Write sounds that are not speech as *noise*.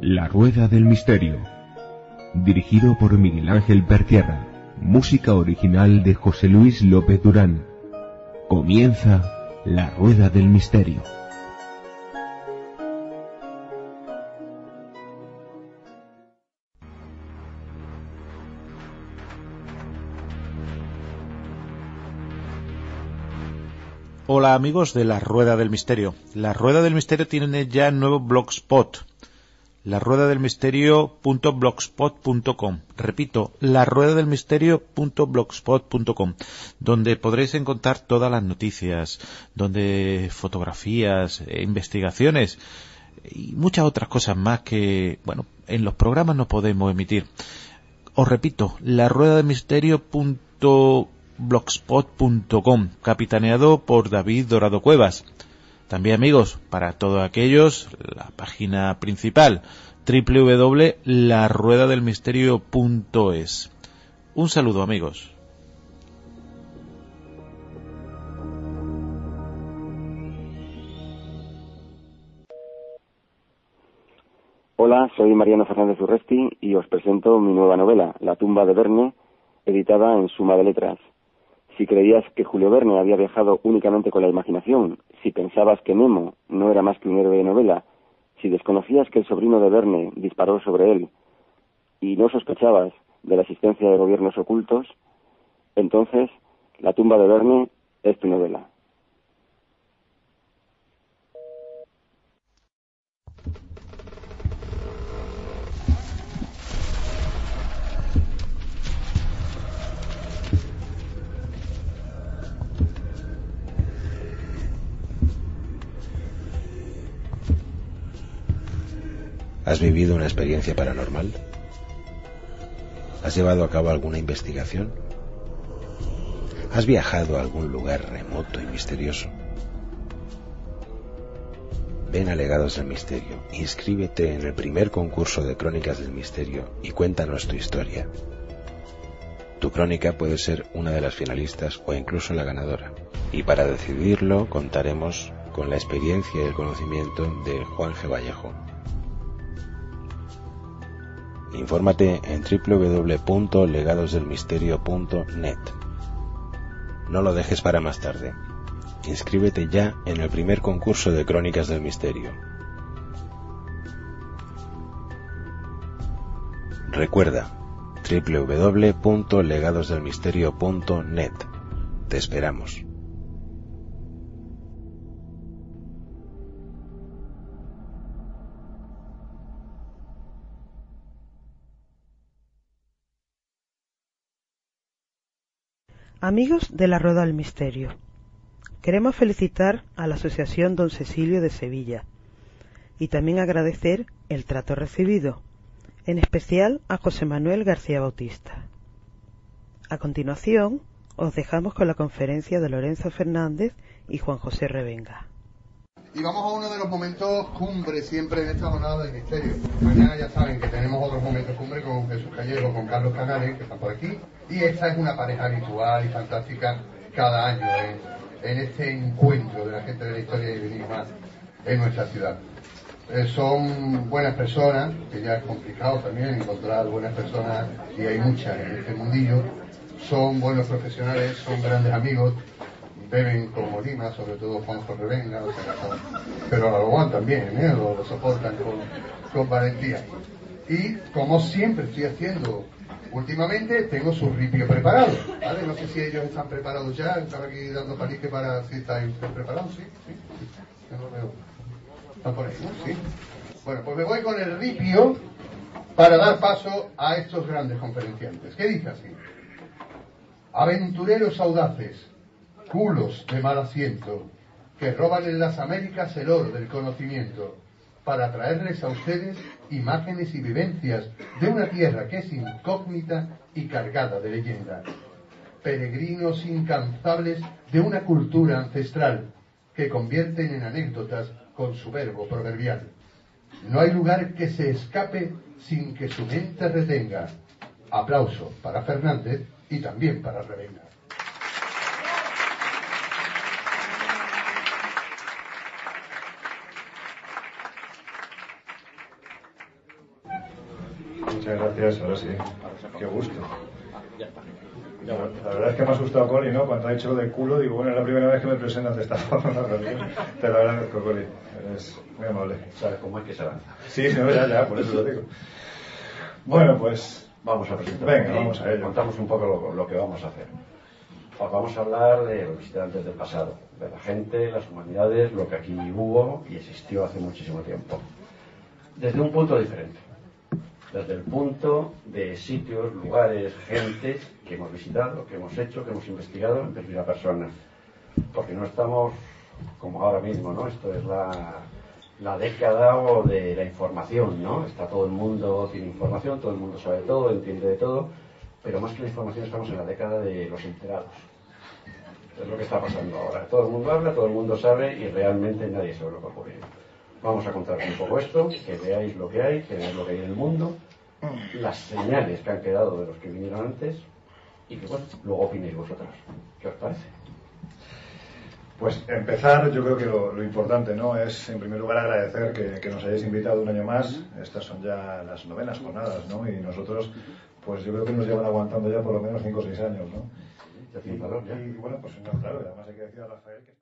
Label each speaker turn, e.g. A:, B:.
A: La Rueda del Misterio. Dirigido por Miguel Ángel Pertierra. Música original de José Luis López Durán. Comienza La Rueda del Misterio.
B: Hola amigos de la Rueda del Misterio. La Rueda del Misterio tiene ya nuevo blogspot. La rueda del misterio.blogspot.com. Repito, la rueda del misterio.blogspot.com, donde podréis encontrar todas las noticias, donde fotografías, e investigaciones y muchas otras cosas más que, bueno, en los programas no podemos emitir. Os repito, la rueda del misterio.blogspot.com blogspot.com, capitaneado por David Dorado Cuevas. También amigos, para todos aquellos, la página principal www.laruedadelmisterio.es. Un saludo amigos.
C: Hola, soy Mariano Fernández Urresti y os presento mi nueva novela, La tumba de Verne, editada en Suma de Letras. Si creías que Julio Verne había viajado únicamente con la imaginación, si pensabas que Nemo no era más que un héroe de novela, si desconocías que el sobrino de Verne disparó sobre él y no sospechabas de la existencia de gobiernos ocultos, entonces La tumba de Verne es tu novela.
D: ¿Has vivido una experiencia paranormal? ¿Has llevado a cabo alguna investigación? ¿Has viajado a algún lugar remoto y misterioso? Ven a Legados del Misterio, inscríbete en el primer concurso de Crónicas del Misterio y cuéntanos tu historia. Tu crónica puede ser una de las finalistas o incluso la ganadora. Y para decidirlo contaremos con la experiencia y el conocimiento de Juan G. Vallejo, Infórmate en www.legadosdelmisterio.net. No lo dejes para más tarde. Inscríbete ya en el primer concurso de Crónicas del Misterio. Recuerda www.legadosdelmisterio.net. Te esperamos.
E: Amigos de la Rueda del Misterio, queremos felicitar a la Asociación Don Cecilio de Sevilla y también agradecer el trato recibido, en especial a José Manuel García Bautista. A continuación, os dejamos con la conferencia de Lorenzo Fernández y Juan José Revenga.
F: Y vamos a uno de los momentos cumbre siempre en esta jornada del misterio. Mañana ya saben que tenemos otros momentos cumbre con Jesús Gallego, con Carlos Canales, que están por aquí. Y esta es una pareja habitual y fantástica cada año en, este encuentro de la gente de la historia y del enigma en nuestra ciudad. Eh, son buenas personas, que ya es complicado también encontrar buenas personas, y hay muchas en este mundillo. Son buenos profesionales, son grandes amigos, beben como Lima, sobre todo Juanjo Revenga, o sea, pero lo bien, ¿eh? lo, soportan con, valentía. Y como siempre estoy haciendo últimamente, tengo su ripio preparado, ¿vale? No sé si ellos están preparados ya, están aquí dando palique para si están preparados, ¿sí? ¿Sí? No veo. ¿Están por ahí, no? Sí. Bueno, pues me voy con el ripio para dar paso a estos grandes conferenciantes. ¿Qué dice así? Aventureros audaces, culos de mal asiento, que roban en las Américas el oro del conocimiento, para traerles a ustedes imágenes y vivencias de una tierra que es incógnita y cargada de leyendas. Peregrinos incansables de una cultura ancestral que convierten en anécdotas con su verbo proverbial. No hay lugar que se escape sin que su mente retenga. Aplauso para Fernández y también para Revenga.
G: Muchas gracias, ahora sí. Qué gusto. La, verdad es que me ha asustado Coli, ¿no? Cuando ha dicho lo de culo, digo, bueno, es la primera vez que me presentan de esta *laughs* forma. Te lo agradezco, Coli. Eres muy amable.
H: ¿Sabes cómo es que se avanza?
G: Sí, no, ya, ya, por eso lo digo. Bueno, pues...
H: Vamos a presentar.
G: Venga, vamos a ello.
H: Contamos un poco lo, lo que vamos a hacer. Os vamos a hablar de los visitantes del pasado, de la gente, las humanidades, lo que aquí hubo y existió hace muchísimo tiempo. Desde un punto diferente desde el punto de sitios, lugares, gentes que hemos visitado, que hemos hecho, que hemos investigado en primera persona. Porque no estamos como ahora mismo, ¿no? Esto es la, la década o de la información, ¿no? Está todo el mundo, tiene información, todo el mundo sabe todo, entiende de todo, pero más que la información estamos en la década de los enterados. Es lo que está pasando ahora. Todo el mundo habla, todo el mundo sabe y realmente nadie sabe lo que ha ocurrido. Vamos a contaros un poco esto, que veáis lo que hay, que veáis lo que hay en el mundo, las señales que han quedado de los que vinieron antes y que bueno, luego opinéis vosotros. ¿Qué os parece?
G: Pues empezar, yo creo que lo, importante no es, en primer lugar, agradecer que, que, nos hayáis invitado un año más. Estas son ya las novenas jornadas, ¿no? Y nosotros, pues yo creo que nos llevan aguantando ya por lo menos 5 o 6 años, ¿no? Y, y, bueno, pues no, claro, además hay que decir a Rafael que...